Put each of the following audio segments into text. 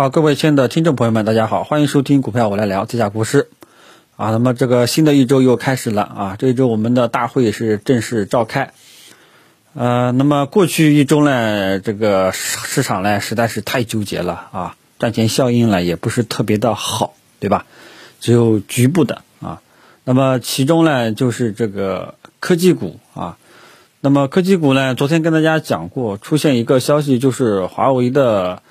好，各位亲爱的听众朋友们，大家好，欢迎收听股票我来聊这下股市啊。那么这个新的一周又开始了啊，这一周我们的大会是正式召开。呃，那么过去一周呢，这个市场呢实在是太纠结了啊，赚钱效应呢也不是特别的好，对吧？只有局部的啊。那么其中呢，就是这个科技股啊。那么科技股呢，昨天跟大家讲过，出现一个消息，就是华为的。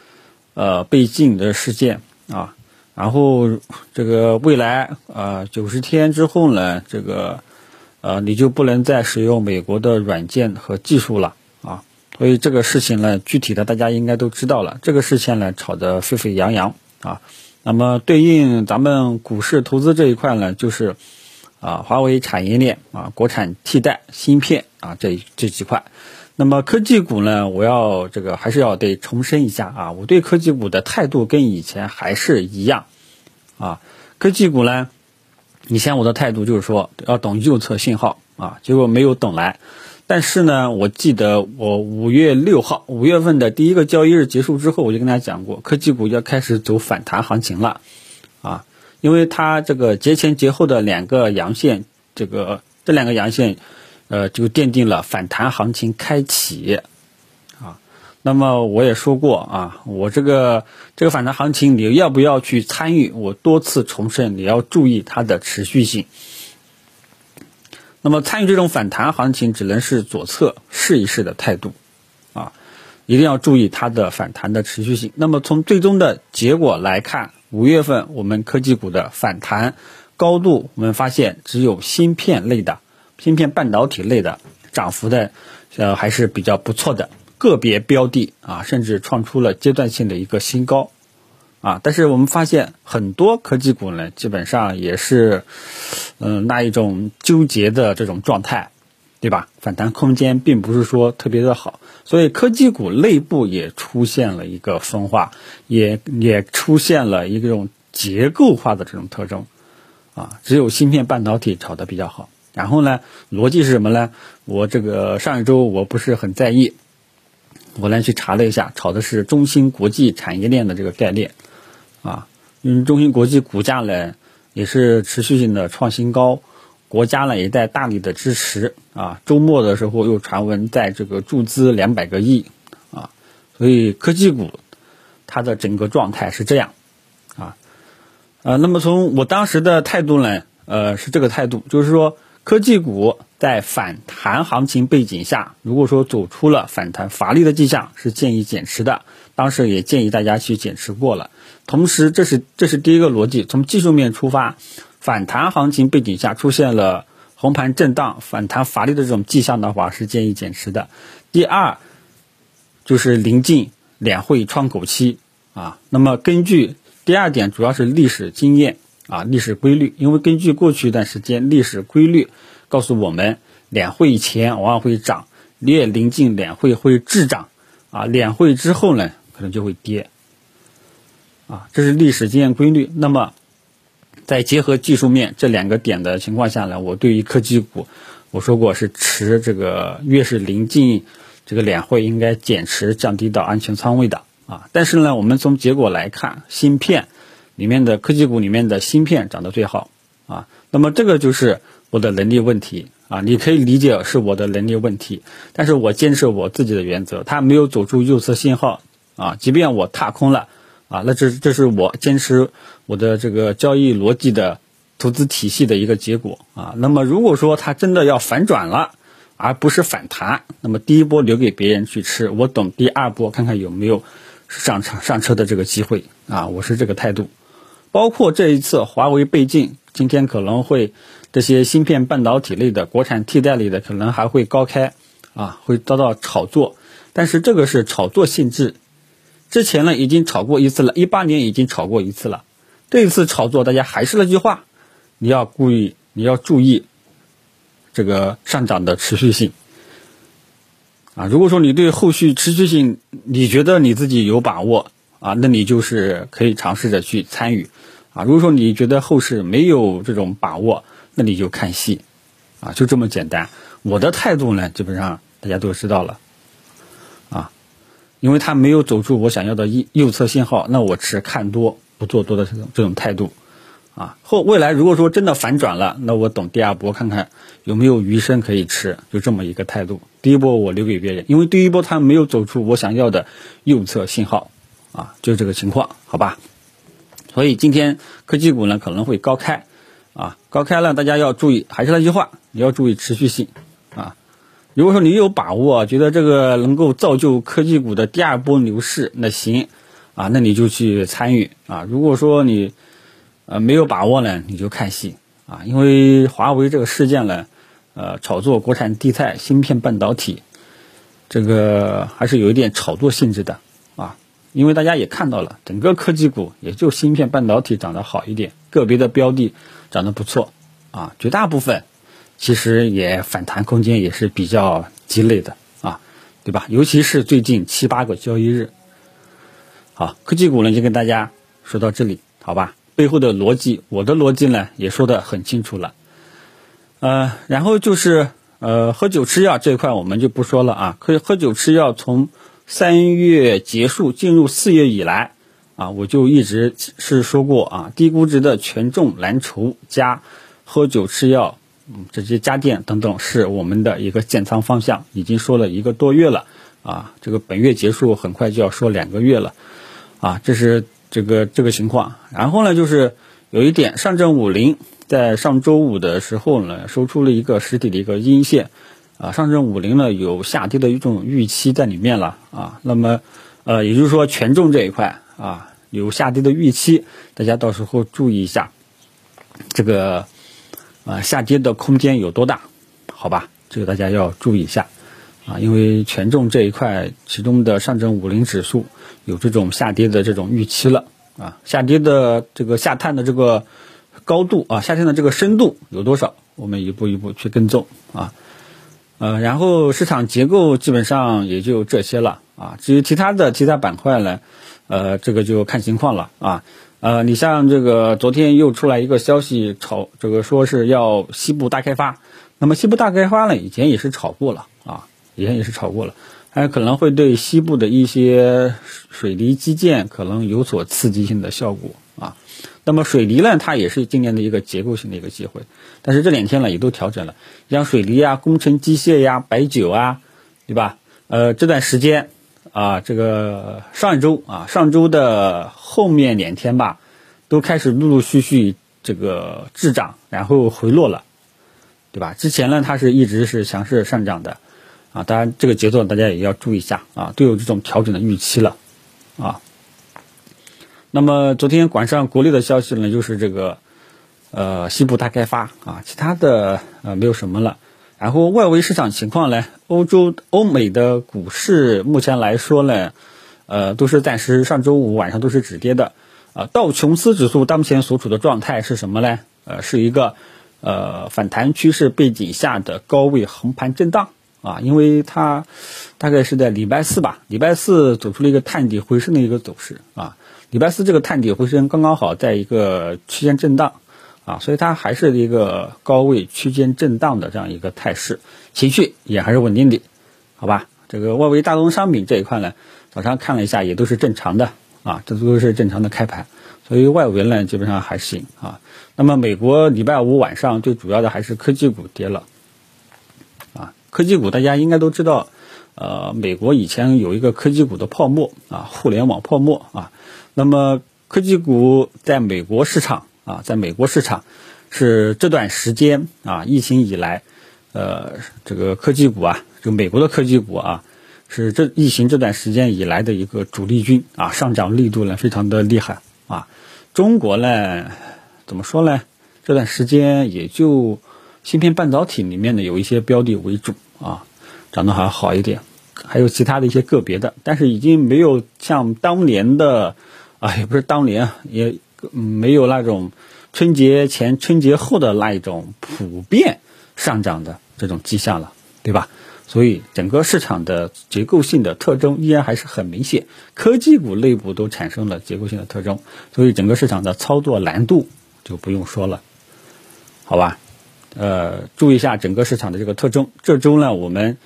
呃，被禁的事件啊，然后这个未来呃九十天之后呢，这个呃你就不能再使用美国的软件和技术了啊，所以这个事情呢，具体的大家应该都知道了。这个事情呢，炒得沸沸扬扬啊。那么对应咱们股市投资这一块呢，就是啊华为产业链啊国产替代芯片啊这这几块。那么科技股呢？我要这个还是要得重申一下啊，我对科技股的态度跟以前还是一样啊。科技股呢，以前我的态度就是说要等右侧信号啊，结果没有等来。但是呢，我记得我五月六号五月份的第一个交易日结束之后，我就跟大家讲过，科技股要开始走反弹行情了啊，因为它这个节前节后的两个阳线，这个这两个阳线。呃，就奠定了反弹行情开启，啊，那么我也说过啊，我这个这个反弹行情你要不要去参与？我多次重申，你要注意它的持续性。那么参与这种反弹行情，只能是左侧试一试的态度，啊，一定要注意它的反弹的持续性。那么从最终的结果来看，五月份我们科技股的反弹高度，我们发现只有芯片类的。芯片半导体类的涨幅的，呃还是比较不错的，个别标的啊，甚至创出了阶段性的一个新高，啊，但是我们发现很多科技股呢，基本上也是，嗯，那一种纠结的这种状态，对吧？反弹空间并不是说特别的好，所以科技股内部也出现了一个分化，也也出现了一种结构化的这种特征，啊，只有芯片半导体炒得比较好。然后呢，逻辑是什么呢？我这个上一周我不是很在意，我呢去查了一下，炒的是中芯国际产业链的这个概念，啊，因为中芯国际股价呢也是持续性的创新高，国家呢也在大力的支持，啊，周末的时候又传闻在这个注资两百个亿，啊，所以科技股它的整个状态是这样，啊，呃，那么从我当时的态度呢，呃，是这个态度，就是说。科技股在反弹行情背景下，如果说走出了反弹乏力的迹象，是建议减持的。当时也建议大家去减持过了。同时，这是这是第一个逻辑，从技术面出发，反弹行情背景下出现了红盘震荡、反弹乏力的这种迹象的话，是建议减持的。第二，就是临近两会窗口期啊。那么根据第二点，主要是历史经验。啊，历史规律，因为根据过去一段时间历史规律告诉我们，两会以前往往会涨，越临近两会会滞涨，啊，两会之后呢，可能就会跌，啊，这是历史经验规律。那么，在结合技术面这两个点的情况下呢，我对于科技股，我说过是持这个越是临近这个两会应该减持，降低到安全仓位的，啊，但是呢，我们从结果来看，芯片。里面的科技股里面的芯片涨得最好啊，那么这个就是我的能力问题啊，你可以理解是我的能力问题，但是我坚持我自己的原则，它没有走出右侧信号啊，即便我踏空了啊，那这这是我坚持我的这个交易逻辑的投资体系的一个结果啊。那么如果说它真的要反转了，而不是反弹，那么第一波留给别人去吃，我等第二波看看有没有上车上车的这个机会啊，我是这个态度。包括这一次华为被禁，今天可能会这些芯片半导体类的国产替代类的可能还会高开，啊，会遭到炒作。但是这个是炒作性质，之前呢已经炒过一次了，一八年已经炒过一次了。这一次炒作，大家还是那句话，你要故意，你要注意这个上涨的持续性。啊，如果说你对后续持续性，你觉得你自己有把握。啊，那你就是可以尝试着去参与，啊，如果说你觉得后市没有这种把握，那你就看戏，啊，就这么简单。我的态度呢，基本上大家都知道了，啊，因为它没有走出我想要的右右侧信号，那我持看多不做多的这种这种态度。啊，后未来如果说真的反转了，那我等第二波看看有没有余生可以吃，就这么一个态度。第一波我留给别人，因为第一波它没有走出我想要的右侧信号，啊，就这个情况，好吧？所以今天科技股呢可能会高开，啊，高开了大家要注意，还是那句话，你要注意持续性，啊，如果说你有把握，觉得这个能够造就科技股的第二波牛市，那行，啊，那你就去参与，啊，如果说你。呃，没有把握呢，你就看戏啊！因为华为这个事件呢，呃，炒作国产地态芯片半导体，这个还是有一点炒作性质的啊。因为大家也看到了，整个科技股也就芯片半导体涨得好一点，个别的标的涨得不错啊，绝大部分其实也反弹空间也是比较鸡肋的啊，对吧？尤其是最近七八个交易日。好，科技股呢就跟大家说到这里，好吧？背后的逻辑，我的逻辑呢也说得很清楚了，呃，然后就是呃喝酒吃药这一块我们就不说了啊，可以喝酒吃药从三月结束进入四月以来啊，我就一直是说过啊，低估值的权重蓝筹加喝酒吃药，嗯，这些家电等等是我们的一个建仓方向，已经说了一个多月了啊，这个本月结束很快就要说两个月了啊，这是。这个这个情况，然后呢，就是有一点，上证五零在上周五的时候呢，收出了一个实体的一个阴线，啊，上证五零呢有下跌的一种预期在里面了啊，那么，呃，也就是说权重这一块啊有下跌的预期，大家到时候注意一下，这个啊下跌的空间有多大？好吧，这个大家要注意一下。啊，因为权重这一块，其中的上证五零指数有这种下跌的这种预期了啊，下跌的这个下探的这个高度啊，下探的这个深度有多少？我们一步一步去跟踪啊，呃，然后市场结构基本上也就这些了啊，至于其他的其他板块呢，呃，这个就看情况了啊，呃，你像这个昨天又出来一个消息炒这个说是要西部大开发，那么西部大开发呢，以前也是炒过了啊。以前也是炒过了，还可能会对西部的一些水泥基建可能有所刺激性的效果啊。那么水泥呢，它也是今年的一个结构性的一个机会，但是这两天呢也都调整了，像水泥啊、工程机械呀、白酒啊，对吧？呃，这段时间啊，这个上周啊，上周的后面两天吧，都开始陆陆续续这个滞涨，然后回落了，对吧？之前呢，它是一直是强势上涨的。啊，当然这个节奏大家也要注意一下啊，都有这种调整的预期了，啊。那么昨天晚上国内的消息呢，就是这个呃西部大开发啊，其他的呃没有什么了。然后外围市场情况呢，欧洲、欧美的股市目前来说呢，呃都是暂时上周五晚上都是止跌的。啊，道琼斯指数当前所处的状态是什么呢？呃，是一个呃反弹趋势背景下的高位横盘震荡。啊，因为它大概是在礼拜四吧，礼拜四走出了一个探底回升的一个走势啊。礼拜四这个探底回升刚刚好在一个区间震荡啊，所以它还是一个高位区间震荡的这样一个态势，情绪也还是稳定的，好吧？这个外围大宗商品这一块呢，早上看了一下也都是正常的啊，这都是正常的开盘，所以外围呢基本上还行啊。那么美国礼拜五晚上最主要的还是科技股跌了。啊科技股大家应该都知道，呃，美国以前有一个科技股的泡沫啊，互联网泡沫啊。那么科技股在美国市场啊，在美国市场是这段时间啊，疫情以来，呃，这个科技股啊，就美国的科技股啊，是这疫情这段时间以来的一个主力军啊，上涨力度呢非常的厉害啊。中国呢，怎么说呢？这段时间也就。芯片半导体里面呢，有一些标的为主啊，涨得还好一点，还有其他的一些个别的，但是已经没有像当年的啊，也不是当年，也没有那种春节前、春节后的那一种普遍上涨的这种迹象了，对吧？所以整个市场的结构性的特征依然还是很明显，科技股内部都产生了结构性的特征，所以整个市场的操作难度就不用说了，好吧？呃，注意一下整个市场的这个特征。这周呢，我们，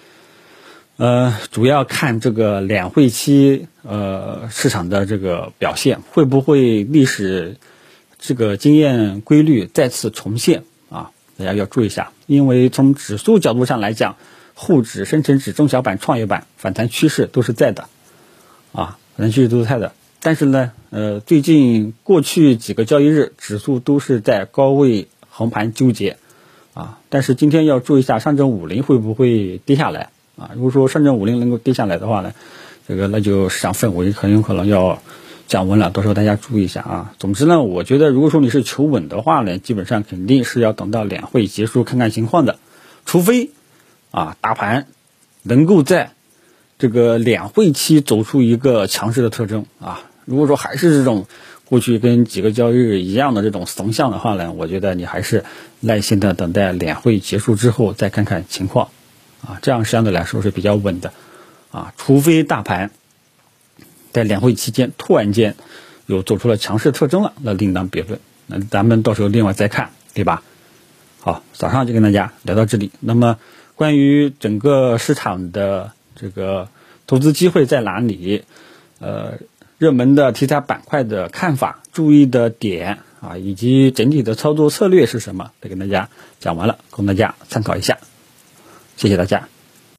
呃。主要看这个两会期呃市场的这个表现，会不会历史这个经验规律再次重现啊？大家要注意一下，因为从指数角度上来讲，沪指、深成指、中小板、创业板反弹趋势都是在的，啊，反弹趋势都是在的。但是呢，呃，最近过去几个交易日，指数都是在高位横盘纠结，啊，但是今天要注意一下上证五零会不会跌下来。啊，如果说上证五零能够跌下来的话呢，这个那就市场氛围很有可能要降温了，到时候大家注意一下啊。总之呢，我觉得如果说你是求稳的话呢，基本上肯定是要等到两会结束看看情况的，除非啊大盘能够在这个两会期走出一个强势的特征啊。如果说还是这种过去跟几个交易日一样的这种怂象的话呢，我觉得你还是耐心的等待两会结束之后再看看情况。啊，这样相对来说是比较稳的，啊，除非大盘在两会期间突然间有走出了强势特征了，那另当别论，那咱们到时候另外再看，对吧？好，早上就跟大家聊到这里。那么关于整个市场的这个投资机会在哪里，呃，热门的题材板块的看法、注意的点啊，以及整体的操作策略是什么，都跟大家讲完了，供大家参考一下。谢谢大家。